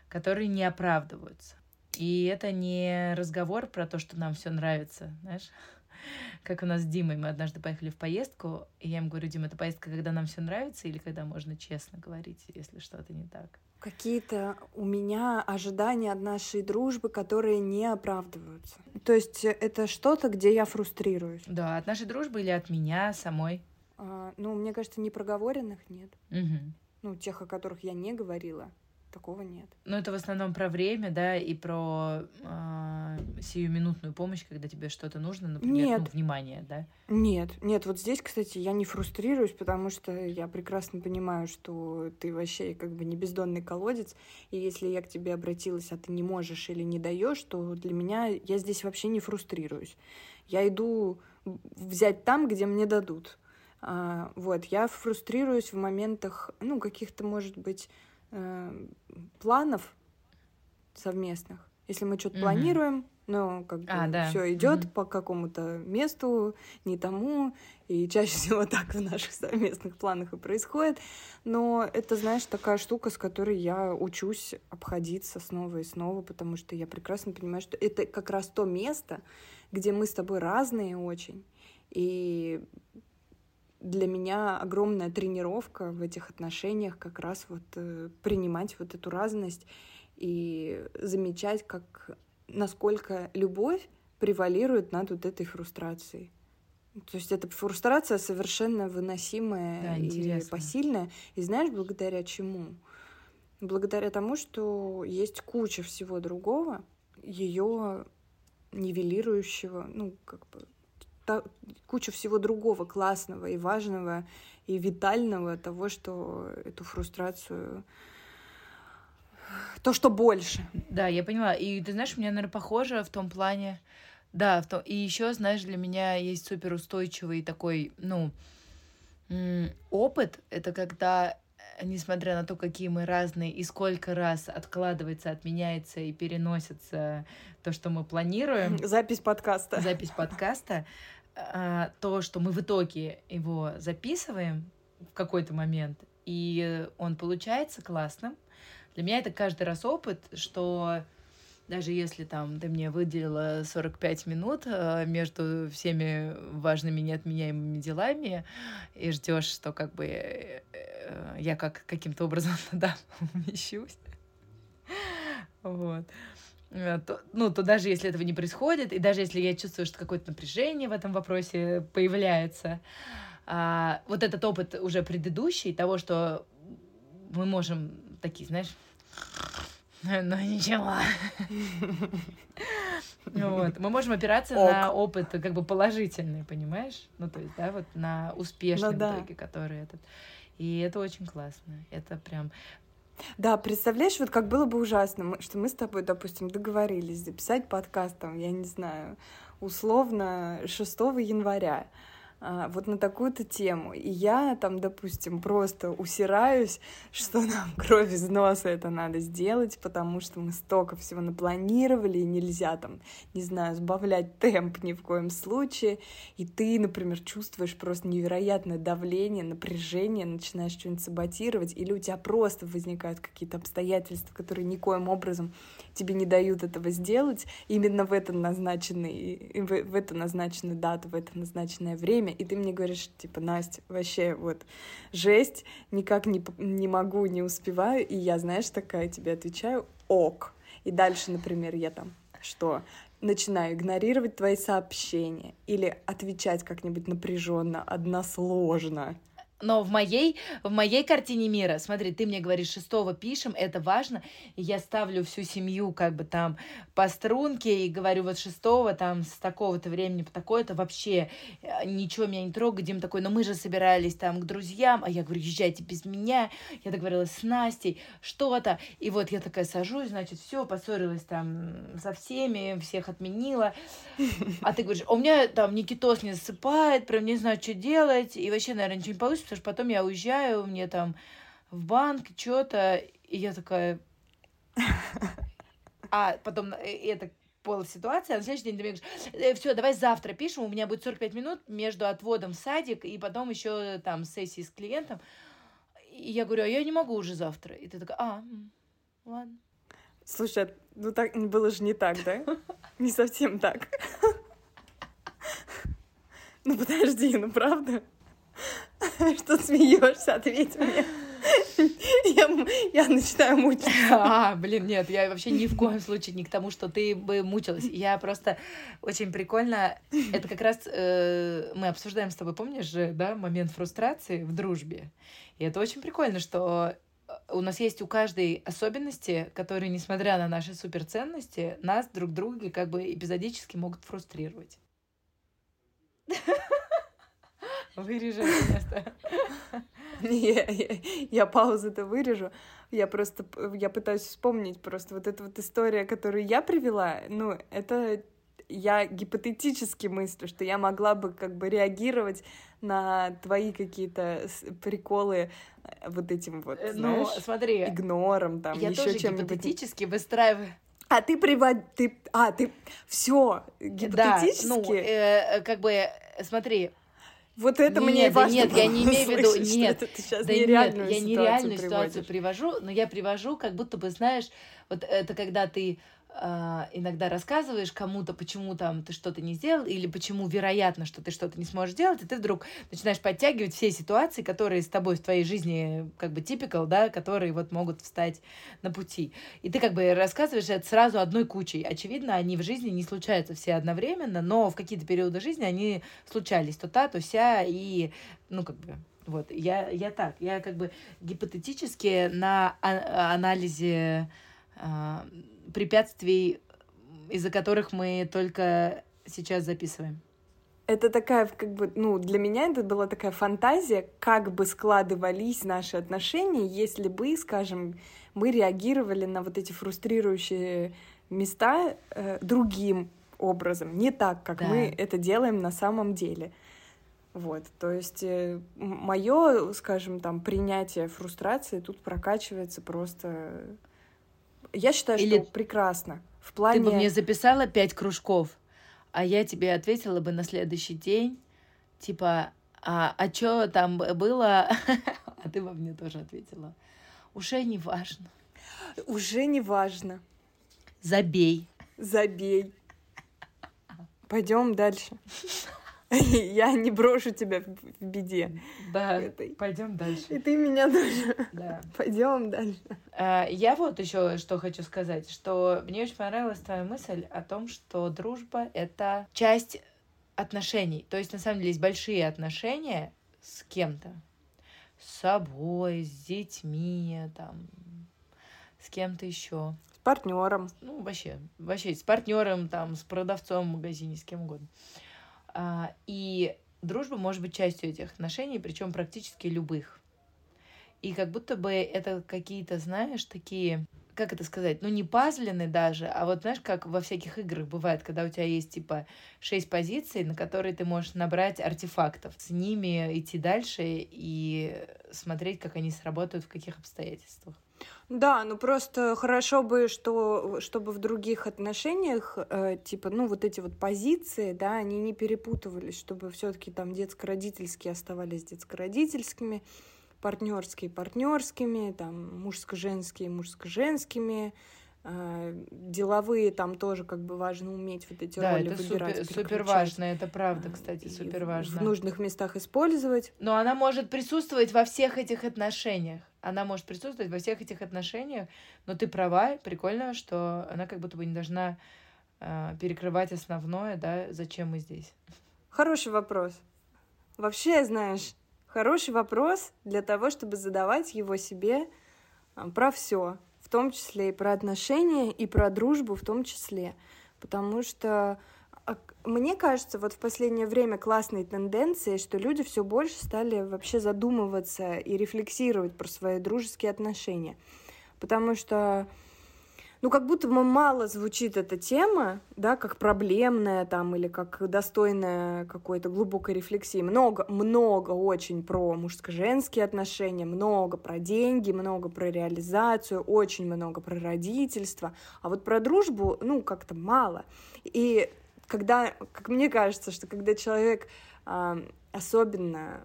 которые не оправдываются? И это не разговор про то, что нам все нравится, знаешь, как у нас с Димой. Мы однажды поехали в поездку, и я ему говорю, Дима, это поездка, когда нам все нравится, или когда можно честно говорить, если что-то не так? Какие-то у меня ожидания от нашей дружбы, которые не оправдываются. То есть это что-то, где я фрустрируюсь. Да, от нашей дружбы или от меня самой? А, ну, мне кажется, непроговоренных нет. Угу. Ну, тех, о которых я не говорила такого нет. Ну, это в основном про время, да, и про э, сиюминутную помощь, когда тебе что-то нужно, например, нет. Ну, внимание, да? Нет, нет, вот здесь, кстати, я не фрустрируюсь, потому что я прекрасно понимаю, что ты вообще как бы не бездонный колодец, и если я к тебе обратилась, а ты не можешь или не даешь, то для меня я здесь вообще не фрустрируюсь. Я иду взять там, где мне дадут. А, вот, я фрустрируюсь в моментах, ну, каких-то, может быть, э, планов совместных. Если мы что-то mm-hmm. планируем, но как бы А, да. все идет Мгм. по какому-то месту, не тому, и чаще всего так в наших совместных планах и происходит. Но это, знаешь, такая штука, с которой я учусь обходиться снова и снова, потому что я прекрасно понимаю, что это как раз то место, где мы с тобой разные очень. И для меня огромная тренировка в этих отношениях как раз вот э, принимать вот эту разность и замечать, как насколько любовь превалирует над вот этой фрустрацией. То есть эта фрустрация совершенно выносимая Да, и интересно. посильная. И знаешь, благодаря чему? Благодаря тому, что есть куча всего другого, ее нивелирующего, ну, как бы, та- куча всего другого классного и важного и витального того, что эту фрустрацию то, что больше. Да, я поняла. И ты знаешь, у меня, наверное, похоже в том плане. Да, в том... и еще, знаешь, для меня есть суперустойчивый такой, ну, опыт. Это когда, э, несмотря на то, какие мы разные, и сколько раз откладывается, отменяется и переносится то, что мы планируем, Запись подкаста. запись подкаста, а, то, что мы в итоге его записываем в какой-то момент, и он получается классным. Для меня это каждый раз опыт, что даже если там ты мне выделила 45 минут э, между всеми важными неотменяемыми делами и ждешь, что как бы э, э, я как каким-то образом туда умещусь. Вот. Э, то- ну, то даже если этого не происходит, и даже если я чувствую, что какое-то напряжение в этом вопросе появляется, а, вот этот опыт уже предыдущий, того, что мы можем такие, знаешь, ну ничего. Вот. Мы можем опираться на опыт как бы положительный, понимаешь? Ну, то есть, да, вот на Ну в да. итоге, который этот. И это очень классно. Это прям... Да, представляешь, вот как было бы ужасно, что мы с тобой, допустим, договорились записать подкаст, там, я не знаю, условно 6 января, вот на такую-то тему. И я там, допустим, просто усираюсь, что нам кровь из носа это надо сделать, потому что мы столько всего напланировали, и нельзя там, не знаю, сбавлять темп ни в коем случае. И ты, например, чувствуешь просто невероятное давление, напряжение, начинаешь что-нибудь саботировать, или у тебя просто возникают какие-то обстоятельства, которые никоим образом тебе не дают этого сделать именно в это назначенный, в, в это назначенную дату, в это назначенное время, и ты мне говоришь, типа, Настя, вообще вот жесть, никак не, не могу, не успеваю, и я, знаешь, такая тебе отвечаю, ок. И дальше, например, я там, что начинаю игнорировать твои сообщения или отвечать как-нибудь напряженно, односложно. Но в моей, в моей картине мира, смотри, ты мне говоришь, шестого пишем, это важно, и я ставлю всю семью как бы там по струнке и говорю, вот шестого там с такого-то времени по такое-то вообще э, ничего меня не трогает. Дим такой, но мы же собирались там к друзьям, а я говорю, езжайте без меня. Я договорилась с Настей, что-то. И вот я такая сажусь, значит, все, поссорилась там со всеми, всех отменила. А ты говоришь, «А у меня там Никитос не засыпает, прям не знаю, что делать, и вообще, наверное, ничего не получится, потому что потом я уезжаю, мне там в банк, что-то, и я такая... А потом э, это пол ситуации, а на следующий день ты мне говоришь, все, давай завтра пишем, у меня будет 45 минут между отводом в садик и потом еще там сессии с клиентом. И я говорю, а я не могу уже завтра. И ты такая, а, ладно. Слушай, а, ну так было же не так, да? Не совсем так. Ну подожди, ну правда? Что смеешься, ответь мне. Я, я начинаю мучиться. А, блин, нет, я вообще ни в коем случае не к тому, что ты бы мучилась. Я просто очень прикольно. Это как раз э, мы обсуждаем с тобой, помнишь же, да, момент фрустрации в дружбе. И это очень прикольно, что э, у нас есть у каждой особенности, которые, несмотря на наши суперценности, нас друг друга как бы эпизодически могут фрустрировать. Вырежи место. Я, я паузу-то вырежу. Я просто, я пытаюсь вспомнить просто вот эта вот история, которую я привела, ну, это я гипотетически мыслю, что я могла бы как бы реагировать на твои какие-то приколы э, вот этим вот, Э, Ну, знаешь, смотри, игнором, там, я еще тоже чем-нибудь. гипотетически выстраиваю А ты привод... ты... А, ты... Все, гипотетически? Да, ну, э, как бы, смотри, вот это нет, мне важно. Нет, я не имею в виду, нет, ты сейчас да нереальную нет, я ситуацию нереальную приводишь. ситуацию привожу, но я привожу, как будто бы, знаешь, вот это когда ты а, иногда рассказываешь кому-то, почему там ты что-то не сделал, или почему вероятно, что ты что-то не сможешь сделать, и ты вдруг начинаешь подтягивать все ситуации, которые с тобой в твоей жизни как бы типикал, да, которые вот могут встать на пути. И ты как бы рассказываешь это сразу одной кучей. Очевидно, они в жизни не случаются все одновременно, но в какие-то периоды жизни они случались то та, то ся, и, ну, как бы, вот, я, я так, я как бы гипотетически на а- анализе препятствий, из-за которых мы только сейчас записываем. Это такая, как бы, ну, для меня это была такая фантазия, как бы складывались наши отношения, если бы, скажем, мы реагировали на вот эти фрустрирующие места э, другим образом, не так, как Да. мы это делаем на самом деле. Вот, то есть мое, скажем, там, принятие фрустрации тут прокачивается просто... Я считаю, Или что прекрасно. В Ты плане... бы мне записала пять кружков, а я тебе ответила бы на следующий день, типа, а, а что там было? А ты во мне тоже ответила. Уже не важно. Уже не важно. Забей. Забей. Пойдем дальше. Я не брошу тебя в беде. Да, пойдем И дальше. ты меня тоже. Да. Пойдем дальше. А, Я вот еще что хочу сказать, что мне очень понравилась твоя мысль о том, что дружба — это часть отношений. То есть, на самом деле, есть большие отношения с кем-то. С собой, с детьми, там, с кем-то еще. С партнером. Ну, вообще, вообще, с партнером, там, с продавцом в магазине, с кем угодно. А, И дружба может быть частью этих отношений, причем практически любых. И как будто бы это какие-то, знаешь, такие, как это сказать, ну не пазлины даже, а вот знаешь, как во всяких играх бывает, когда у тебя есть типа шесть позиций, на которые ты можешь набрать артефактов, с ними идти дальше и смотреть, как они сработают в каких обстоятельствах. Да, ну просто хорошо бы, что, чтобы в других отношениях, э, типа, ну вот эти вот позиции, да, они не перепутывались, чтобы все-таки там детско-родительские оставались детско-родительскими, партнерские партнерскими, там мужско-женские мужско-женскими, э, деловые там тоже как бы важно уметь вот эти Да, роли это выбирать, супер, супер важно, это правда, э, кстати, супер важно. В нужных местах использовать. Но она может присутствовать во всех этих отношениях. Она может присутствовать во всех этих отношениях, но ты права, прикольно, что она как будто бы не должна э, перекрывать основное, да, зачем мы здесь. Хороший вопрос. Вообще, знаешь, хороший вопрос для того, чтобы задавать его себе а, про все, в том числе и про отношения, и про дружбу в том числе. Потому что мне кажется, вот в последнее время классной тенденцией, что люди все больше стали вообще задумываться и рефлексировать про свои дружеские отношения. Потому что ну, как будто мало звучит эта тема, да, как проблемная там или как достойная какой-то глубокой рефлексии. Много, много очень про мужско-женские отношения, много про деньги, много про реализацию, очень много про родительство. А вот про дружбу, ну, как-то мало. И когда, как мне кажется, что когда человек а, особенно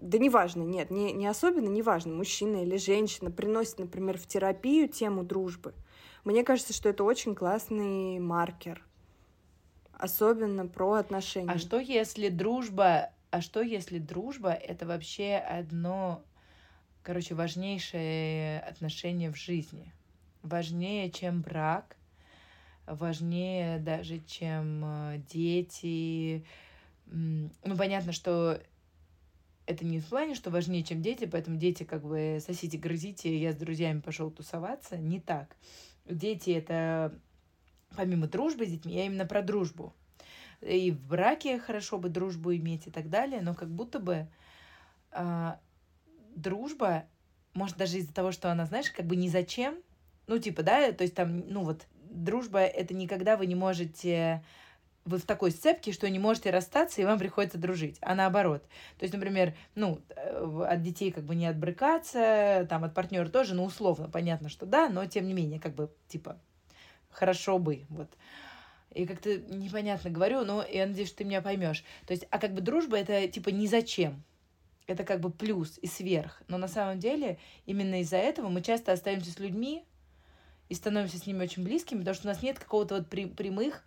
да неважно, нет, не, не особенно, неважно, мужчина или женщина приносит, например, в терапию тему дружбы, мне кажется, что это очень классный маркер. Особенно про отношения. А что если дружба, а что если дружба это вообще одно, короче, важнейшее отношение в жизни? Важнее, чем брак, важнее даже, чем э, дети. Ну, понятно, что это не в плане, что важнее, чем дети, поэтому дети как бы сосите, грызите, я с друзьями пошел тусоваться. Не так. Дети это помимо дружбы с детьми, я именно про дружбу. И в браке хорошо бы дружбу иметь и так далее, но как будто бы а, дружба, может даже из-за того, что она, знаешь, как бы ни зачем, ну типа, да, то есть там, ну вот, дружба это никогда вы не можете вы в такой сцепке, что не можете расстаться, и вам приходится дружить, а наоборот. То есть, например, ну, э, от детей как бы не отбрыкаться, там, от партнера тоже, ну, условно, понятно, что да, но тем не менее, как бы, типа, хорошо бы, вот. И как-то непонятно говорю, но я надеюсь, что ты меня поймешь. То есть, а как бы дружба это типа ни зачем. Это как бы плюс и сверх. Но на самом деле именно из-за этого мы часто остаемся с людьми и становимся с ними очень близкими, потому что у нас нет какого-то вот прямых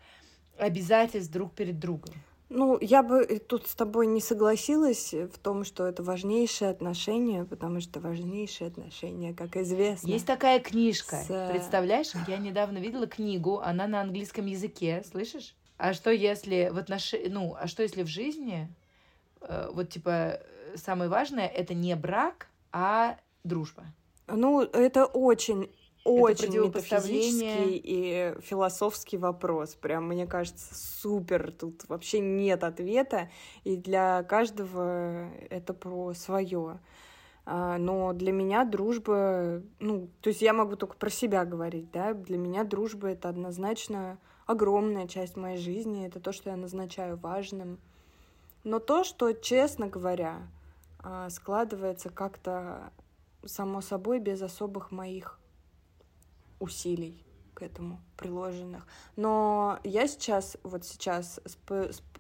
обязательств друг перед другом. Ну, я бы тут с тобой не согласилась в том, что это важнейшие отношения, потому что важнейшие отношения, как известно. Есть такая книжка, с... представляешь? Я недавно видела книгу, она на английском языке, слышишь? А что если в отнош... ну, а что если в жизни, э, вот типа самое важное, это не брак, а дружба? Ну, это очень очень метафизический и философский вопрос. Прям, мне кажется, супер. Тут вообще нет ответа, и для каждого это про свое. А, но для меня дружба, ну, то есть я могу только про себя говорить, да, для меня дружба это однозначно огромная часть моей жизни, это то, что я назначаю важным. Но то, что, честно говоря, а, складывается как-то само собой без особых моих усилий к этому приложенных. Но я сейчас, вот сейчас с,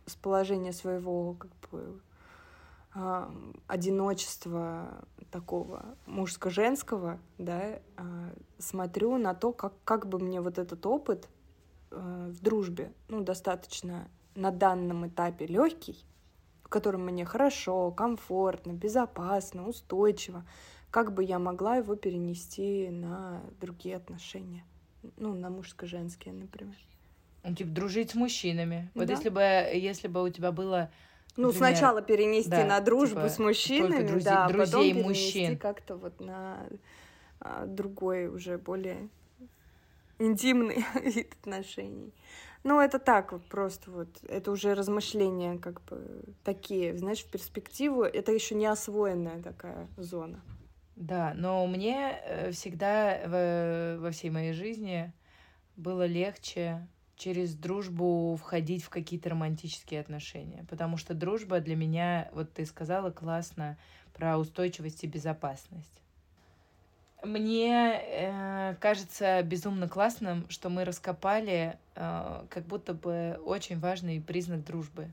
с положения своего как бы э, одиночества такого мужско-женского, да, э, смотрю на то, как, как бы мне вот этот опыт э, в дружбе, ну, достаточно на данном этапе легкий, в котором мне хорошо, комфортно, безопасно, устойчиво, как бы я могла его перенести на другие отношения? Ну, на мужско-женские, например. Ну, типа, дружить с мужчинами. Вот да. если бы, если бы у тебя было ну, Например, сначала перенести да, на дружбу типа, с мужчинами, друзей, да, друзей потом перенести мужчин. как-то вот на а, другой, уже более интимный вид отношений. Ну, это так вот просто вот, это уже размышления как бы такие, знаешь, в перспективу, это еще не освоенная такая зона. Да, но мне э, всегда в, во всей моей жизни было легче через дружбу входить в какие-то романтические отношения, потому что дружба для меня, вот ты сказала классно про устойчивость и безопасность. Мне э, кажется безумно классным, что мы раскопали э, как будто бы очень важный признак дружбы.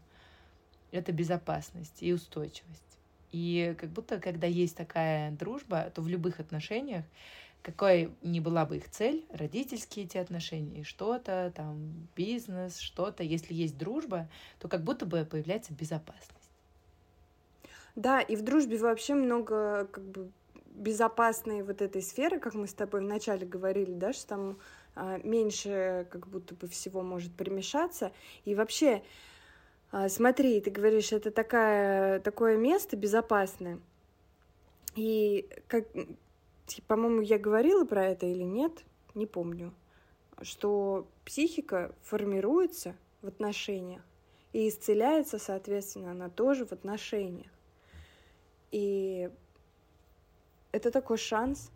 Это безопасность и устойчивость. И как будто, когда есть такая дружба, то в любых отношениях, какой ни была бы их цель, родительские эти отношения, что-то, там, бизнес, что-то, если есть дружба, то как будто бы появляется безопасность. Да, и в дружбе вообще много как бы безопасной вот этой сферы, как мы с тобой вначале говорили, да, что там а, меньше как будто бы всего может примешаться. И вообще смотри, ты говоришь, это такая, такое место безопасное. И, как, по-моему, я говорила про это или нет, не помню, что психика формируется в отношениях и исцеляется, соответственно, она тоже в отношениях. И это такой шанс.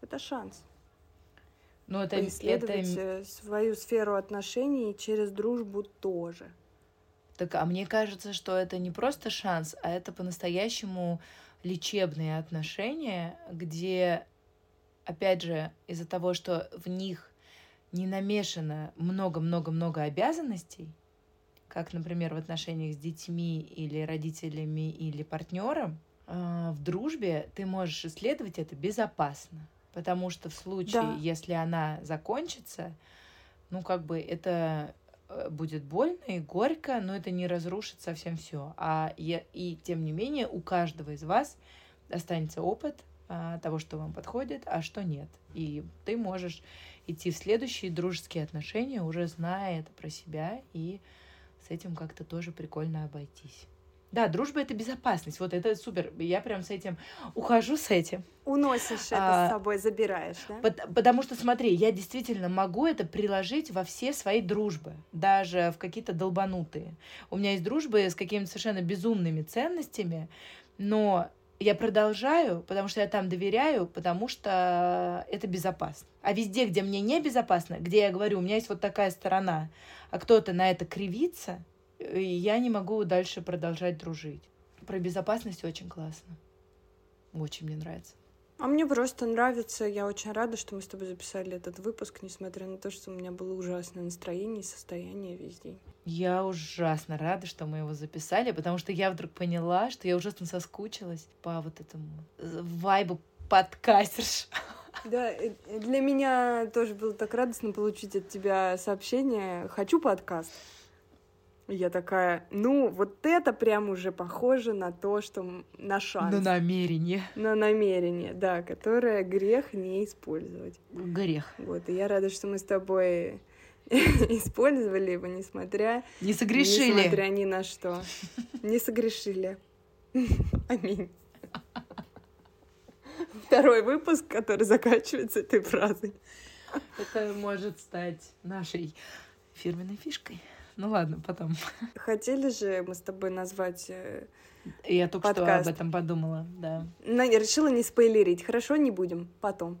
Это шанс. Но это, поисследовать это... Свою сферу отношений через дружбу тоже. Так, а мне кажется, что это не просто шанс, а это по-настоящему лечебные отношения, где, опять же, из-за того, что в них не намешано много-много-много обязанностей, как, например, в отношениях с детьми или родителями или партнером, э, в дружбе ты можешь исследовать это безопасно. Потому что в случае, да. если она закончится, ну, как бы это э, будет больно и горько, но это не разрушит совсем все. А я, и тем не менее у каждого из вас останется опыт а, того, что вам подходит, а что нет. И ты можешь идти в следующие дружеские отношения, уже зная это про себя, и с этим как-то тоже прикольно обойтись. Да, дружба это безопасность. Вот это супер. Я прям с этим ухожу с этим. Уносишь это а, с собой, забираешь, да? Под, потому что, смотри, я действительно могу это приложить во все свои дружбы, даже в какие-то долбанутые. У меня есть дружбы с какими-то совершенно безумными ценностями, но я продолжаю, потому что я там доверяю, потому что это безопасно. А везде, где мне небезопасно, где я говорю, у меня есть вот такая сторона, а кто-то на это кривится, и я не могу дальше продолжать дружить. Про безопасность очень классно. Очень мне нравится. А мне просто нравится, я очень рада, что мы с тобой записали этот выпуск, несмотря на то, что у меня было ужасное настроение и состояние весь день. Я ужасно рада, что мы его записали, потому что я вдруг поняла, что я ужасно соскучилась по вот этому э, вайбу подкастерш. Да, для меня тоже было так радостно получить от тебя сообщение «Хочу подкаст». Я такая, ну, вот это прям уже похоже на то, что на шанс. На намерение. На намерение, да, которое грех не использовать. Грех. Вот, и я рада, что мы с тобой использовали его, несмотря... Не согрешили. Несмотря ни на что. Не согрешили. Аминь. Второй выпуск, который заканчивается этой фразой. Это может стать нашей фирменной фишкой. Ну ладно, потом. Хотели же мы с тобой назвать э, Я только подкаст. что об этом подумала, да. Но я решила не спойлерить. Хорошо, не будем. Потом.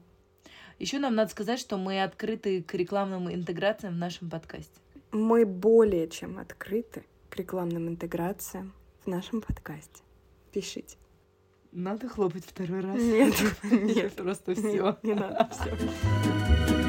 Еще нам надо сказать, что мы открыты к рекламным интеграциям в нашем подкасте. Мы более чем открыты к рекламным интеграциям в нашем подкасте. Пишите. Надо хлопать второй раз. Нет, нет, просто все. Не надо все.